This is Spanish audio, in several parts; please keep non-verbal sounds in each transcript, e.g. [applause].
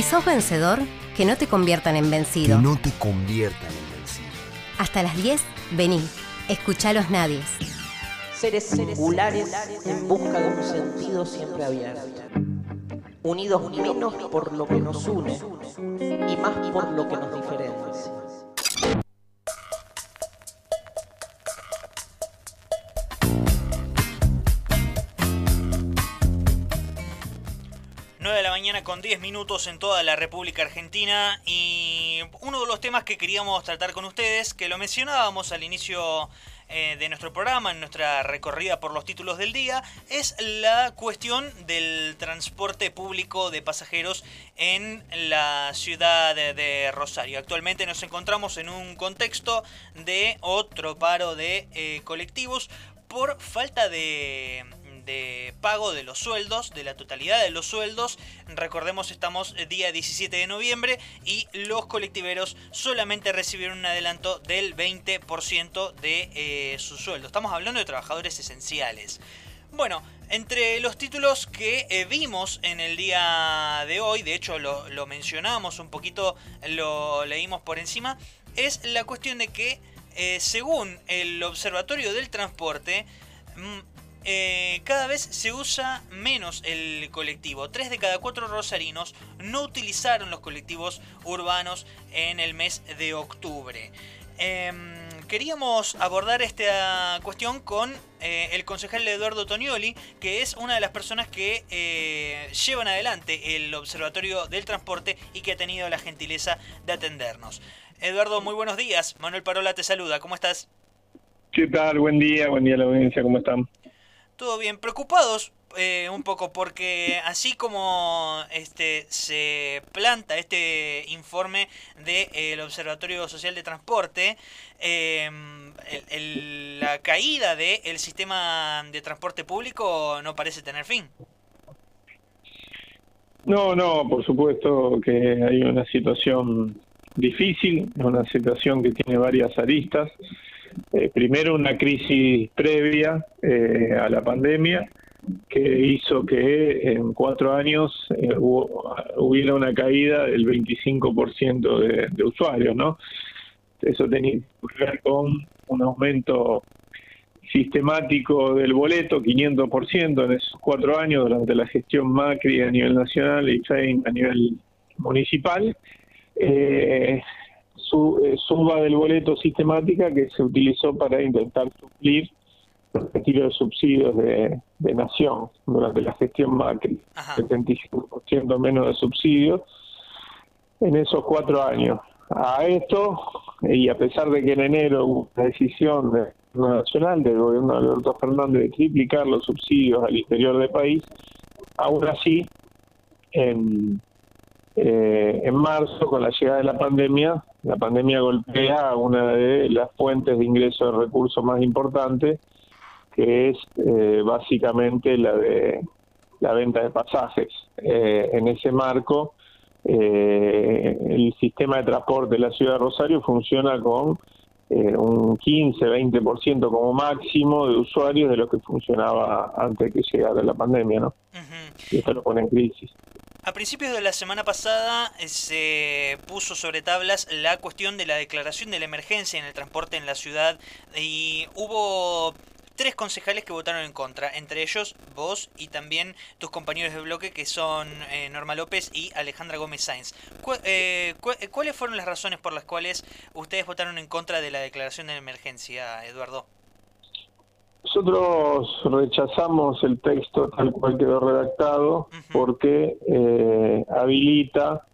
Si sos vencedor, que no te conviertan en vencido. Que no te conviertan en vencido. Hasta las 10, vení. Escuchá los nadies. Seres singulares en busca de un sentido siempre abierto. Unidos menos por lo que nos une y más por lo que nos diferencia. Con 10 minutos en toda la República Argentina y uno de los temas que queríamos tratar con ustedes, que lo mencionábamos al inicio eh, de nuestro programa, en nuestra recorrida por los títulos del día, es la cuestión del transporte público de pasajeros en la ciudad de, Rosario. Actualmente nos encontramos en un contexto de otro paro de eh, colectivos por falta de de pago de los sueldos, de la totalidad de los sueldos. Recordemos, estamos día 17 de noviembre y los colectiveros solamente recibieron un adelanto del 20% de eh, su sueldo. Estamos hablando de trabajadores esenciales. Bueno, entre los títulos que eh, vimos en el día de hoy, de hecho lo, lo, mencionamos un poquito, lo leímos por encima, es la cuestión de que eh, según el Observatorio del Transporte, mm, eh, cada vez se usa menos el colectivo. Tres de cada cuatro rosarinos no utilizaron los colectivos urbanos en el mes de octubre. Em, queríamos abordar esta cuestión con eh, el concejal Eduardo Tonioli, que es una de las personas que eh, llevan adelante el Observatorio del Transporte y que ha tenido la gentileza de atendernos. Eduardo, muy buenos días. Manuel Parola te saluda. ¿Cómo estás? ¿Qué tal? Buen día, buen día la audiencia. ¿Cómo están? Todo bien, preocupados eh, un poco porque así como este se planta este informe del Observatorio Social de Transporte, em, la caída del sistema de transporte público no parece tener fin. No, no, por supuesto que hay una situación difícil, una situación que tiene varias aristas. Eh, primero una crisis previa eh, a la pandemia que hizo que en cuatro años eh, hubiera una caída del 25% de, de usuarios, ¿no? Eso tenía que ver con un aumento sistemático del boleto, 500% en esos cuatro años durante la gestión Macri a nivel nacional y Fein a nivel municipal. Eh, su, eh, suba del boleto sistemática que se utilizó para intentar suplir los retiros de subsidios de, Nación durante la gestión Macri, 75% menos de subsidios en esos cuatro años. A esto, y a pesar de que en enero hubo una decisión gobierno nacional, del gobierno de Alberto Fernández, de triplicar los subsidios al interior del país, aún así, en, eh, en marzo, con la llegada de la pandemia, la pandemia golpea una de las fuentes de ingreso de recursos más importantes, que es eh, básicamente la de la venta de pasajes. Eh, en ese marco, eh, el sistema de transporte de la ciudad de Rosario funciona con un 15-20% como máximo de usuarios de lo que funcionaba antes de que llegara la pandemia, ¿no? Y esto lo pone en crisis. A principios de la semana pasada eh, se puso sobre tablas la cuestión de la declaración de la emergencia en el transporte en la ciudad y hubo tres concejales que votaron en contra, entre ellos vos y también tus compañeros de bloque que son eh, Norma López y Alejandra Gómez Sáenz. Eh, ¿Cuáles fueron las razones por las cuales ustedes votaron en contra de la declaración de emergencia, Eduardo? Nosotros rechazamos el texto tal cual quedó redactado porque eh, habilita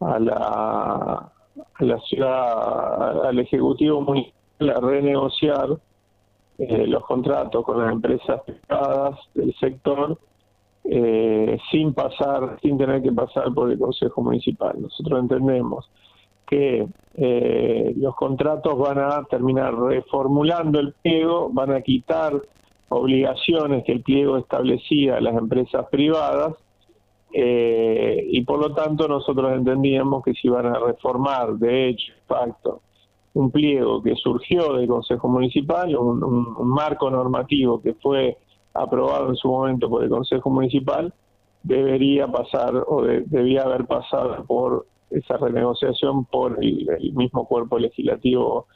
a la, a la ciudad, al Ejecutivo Municipal a renegociar eh, los contratos con las empresas privadas del sector eh, sin pasar, sin tener que pasar por el Consejo Municipal. Nosotros entendemos que eh, los contratos van a terminar reformulando el pliego, van a quitar obligaciones que el pliego establecía a las empresas privadas eh, y por lo tanto nosotros entendíamos que si van a reformar de hecho facto un pliego que surgió del Consejo Municipal, un marco normativo que fue aprobado en su momento por el Consejo Municipal, debería pasar o debía haber pasado por esa renegociación por el, mismo cuerpo legislativo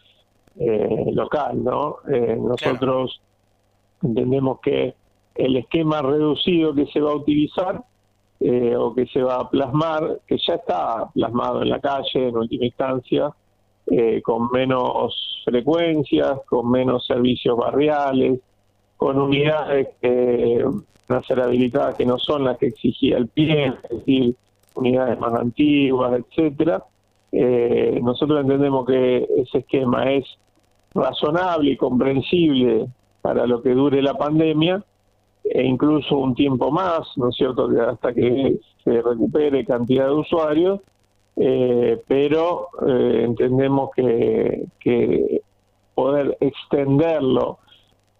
eh, local, ¿no? Eh, nosotros entendemos que el esquema reducido que se va a utilizar eh, o que se va a plasmar, que ya está plasmado en la calle en última instancia, con menos frecuencias, con menos servicios barriales, con unidades que van a ser habilitadas que no son las que exigía el pie, es decir, unidades más antiguas, etcétera. Eh, nosotros entendemos que ese esquema es razonable y comprensible para lo que dure la pandemia e incluso un tiempo más, ¿no es cierto?, hasta que se recupere cantidad de usuarios, eh, pero eh, entendemos que, que poder extenderlo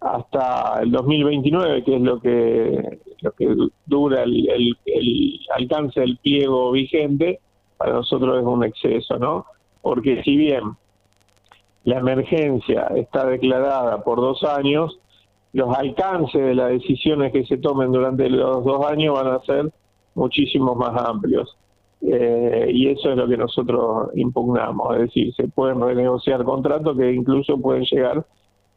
hasta el 2029, que es lo que, lo que dura el, el, alcance del pliego vigente, para nosotros es un exceso, ¿no? Porque si bien la emergencia está declarada por dos años, los alcances de las decisiones que se tomen durante los dos años van a ser muchísimos más amplios. Eh, y eso es lo que nosotros impugnamos, es decir, se pueden renegociar contratos que incluso pueden llegar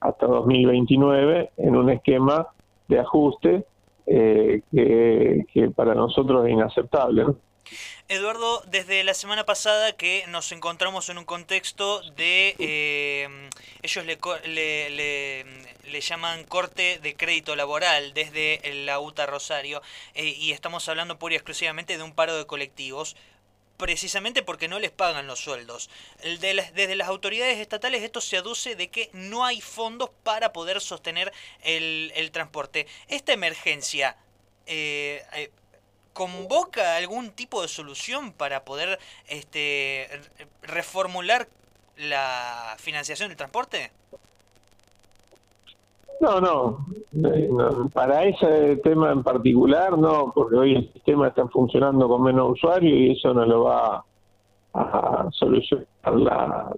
hasta 2029 en un esquema de ajuste eh, que, para nosotros es inaceptable. Eduardo, desde la semana pasada que nos encontramos en un contexto de, eh, ellos le, le, le, llaman corte de crédito laboral desde la UTA Rosario eh, y estamos hablando pura y exclusivamente de un paro de colectivos precisamente porque no les pagan los sueldos. desde las autoridades estatales esto se aduce de que no hay fondos para poder sostener el, transporte. Esta emergencia eh, eh, convoca algún tipo de solución para poder este, reformular la financiación del transporte? No, no, para ese tema en particular no, porque hoy el sistema está funcionando con menos usuarios y eso no lo va a solucionar la,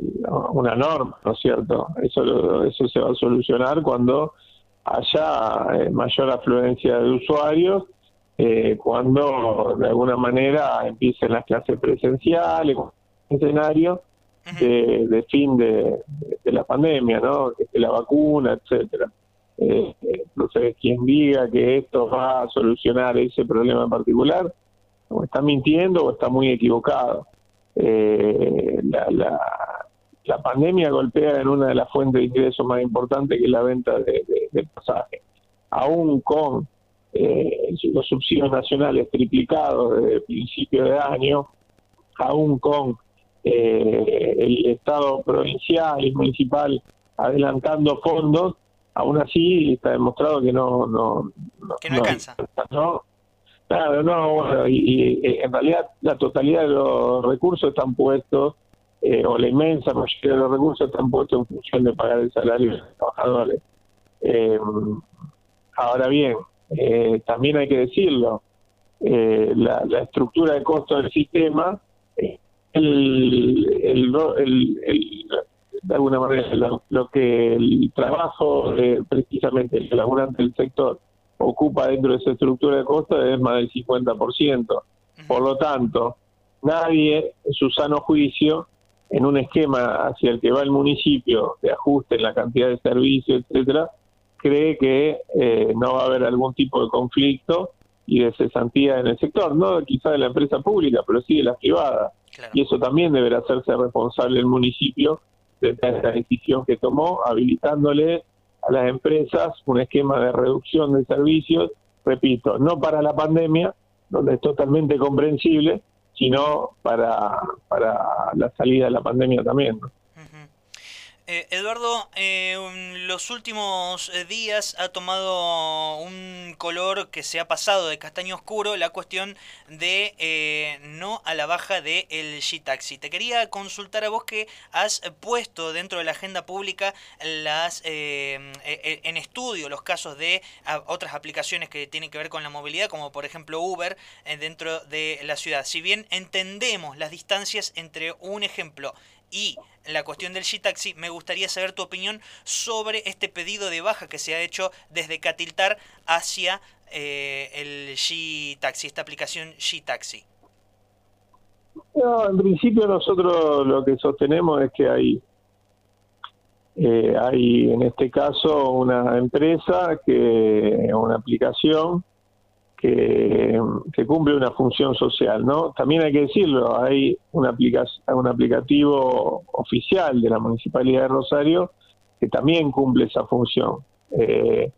una norma, ¿no es cierto? Eso, eso se va a solucionar cuando haya eh, mayor afluencia de usuarios, eh, cuando de alguna manera empiecen las clases presenciales, escenario de, de fin de, de, la pandemia, ¿no? De la vacuna, etcétera. Eh, entonces, quien diga que esto va a solucionar ese problema en particular, o está mintiendo o está muy equivocado. Eh, la, pandemia golpea en una de las fuentes de ingresos más importantes que es la venta de, de, pasajes. Aún con eh, los subsidios nacionales triplicados desde el principio de año, aún con eh, el Estado provincial y municipal adelantando fondos, aún así está demostrado que no no que no, alcanza. No claro no bueno y, en realidad la totalidad de los recursos están puestos eh, o la inmensa mayoría de los recursos están puestos en función de pagar el salario de los trabajadores. Eh, ahora bien eh, también hay que decirlo la, la, estructura de costo del sistema el, el, el de alguna manera lo, que el trabajo precisamente el laburante del sector ocupa dentro de esa estructura de costos es más del 50%. Por lo tanto, nadie en su sano juicio, en un esquema hacia el que va el municipio de ajuste en la cantidad de servicios, etcétera, cree que eh, no va a haber algún tipo de conflicto y de cesantía en el sector, no quizá de la empresa pública, pero sí de la privada. Y eso también deberá hacerse responsable el municipio de esta decisión que tomó, habilitándole a las empresas un esquema de reducción de servicios, repito, no para la pandemia, donde es totalmente comprensible, sino para, para la salida de la pandemia también. Eh, Eduardo, eh, los últimos eh, días ha tomado un color que se ha pasado de castaño oscuro la cuestión de eh, no a la baja del el G-Taxi. Te quería consultar a vos que has puesto dentro de la agenda pública las en estudio los casos de otras aplicaciones que tienen que ver con la movilidad, como por ejemplo Uber dentro de la ciudad. Si bien entendemos las distancias entre un ejemplo y la cuestión del G-Taxi, me gustaría saber tu opinión sobre este pedido de baja que se ha hecho desde Catiltar hacia eh, el G-Taxi, esta aplicación G-Taxi? No, en principio nosotros lo que sostenemos es que hay, eh, hay en este caso una empresa, que una aplicación que, cumple una función social, ¿no? También hay que decirlo, hay un, un aplicativo oficial de la Municipalidad de Rosario que también cumple esa función. Eh,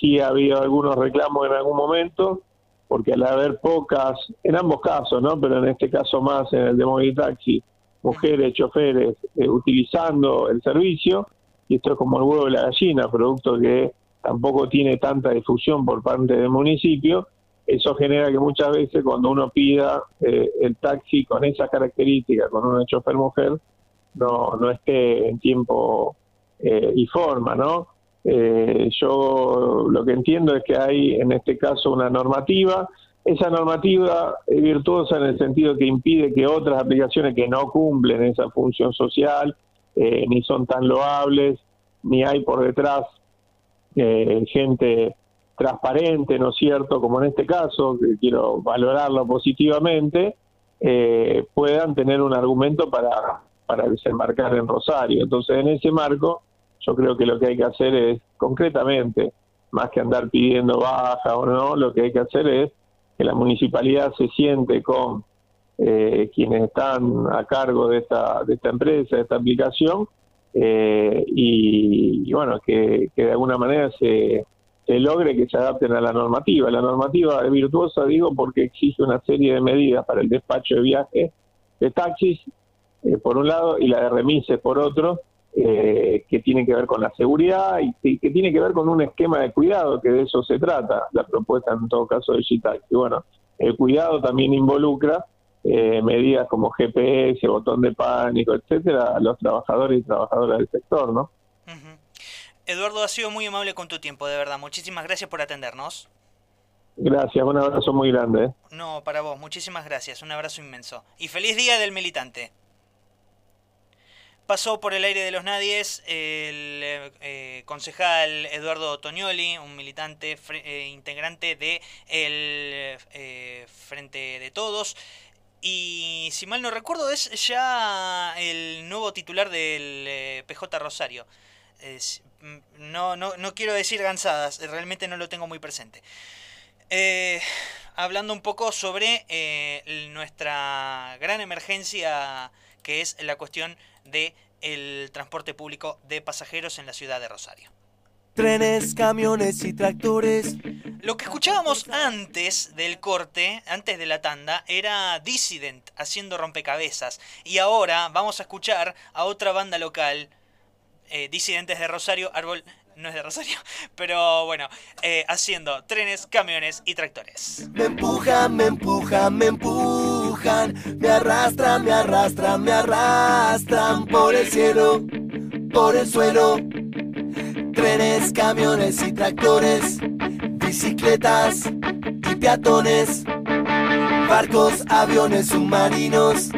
sí ha habido algunos reclamos en algún momento, porque al haber pocas, en ambos casos, ¿no? Pero en este caso más en el de Movitaxi, mujeres, choferes, eh, utilizando el servicio, y esto es como el huevo de la gallina, producto que tampoco tiene tanta difusión por parte del municipio, eso genera que muchas veces cuando uno pida eh, el taxi con esas características, con una chofer mujer, no, no esté en tiempo eh, y forma, ¿no? Eh, yo lo que entiendo es que hay en este caso una normativa, esa normativa es virtuosa en el sentido que impide que otras aplicaciones que no cumplen esa función social, ni son tan loables, ni hay por detrás gente transparente, ¿no es cierto?, como en este caso, que quiero valorarlo positivamente, eh, puedan tener un argumento para, para desembarcar en Rosario. Entonces, en ese marco, yo creo que lo que hay que hacer es, concretamente, más que andar pidiendo baja o no, lo que hay que hacer es que la municipalidad se siente con eh, quienes están a cargo de esta, de esta empresa, de esta aplicación, eh, y, bueno, que de alguna manera se se logre que se adapten a la normativa. La normativa virtuosa, digo, porque exige una serie de medidas para el despacho de viaje de taxis, eh, por un lado, y la de remises, por otro, eh, que tiene que ver con la seguridad y, que tiene que ver con un esquema de cuidado, que de eso se trata, la propuesta en todo caso de G-Taxi. Bueno, el cuidado también involucra eh, medidas como GPS, botón de pánico, etcétera, a los trabajadores y trabajadoras del sector, ¿no? Eduardo, ha sido muy amable con tu tiempo, de verdad. Muchísimas gracias por atendernos. Gracias, un abrazo muy grande. ¿eh? No, para vos, muchísimas gracias, un abrazo inmenso. Y feliz día del militante. Pasó por el aire de los nadies el eh, concejal Eduardo Toñoli, un militante eh, integrante de el Frente de Todos. Y si mal no recuerdo, es ya el nuevo titular del PJ Rosario. No, no, no quiero decir gansadas, realmente no lo tengo muy presente. Eh, hablando un poco sobre eh, nuestra gran emergencia que es la cuestión del el transporte público de pasajeros en la ciudad de Rosario. Trenes, camiones y tractores. Lo que escuchábamos antes del corte, antes de la tanda, era Dissident haciendo rompecabezas. Y ahora vamos a escuchar a otra banda local eh, disidentes de Rosario, Árbol no es de Rosario, [laughs] pero bueno, eh, haciendo trenes, camiones y tractores. Me empujan, me empujan, me empujan, me arrastran, me arrastran, me arrastran por el cielo, por el suelo. Trenes, camiones y tractores, bicicletas y peatones, barcos, aviones, submarinos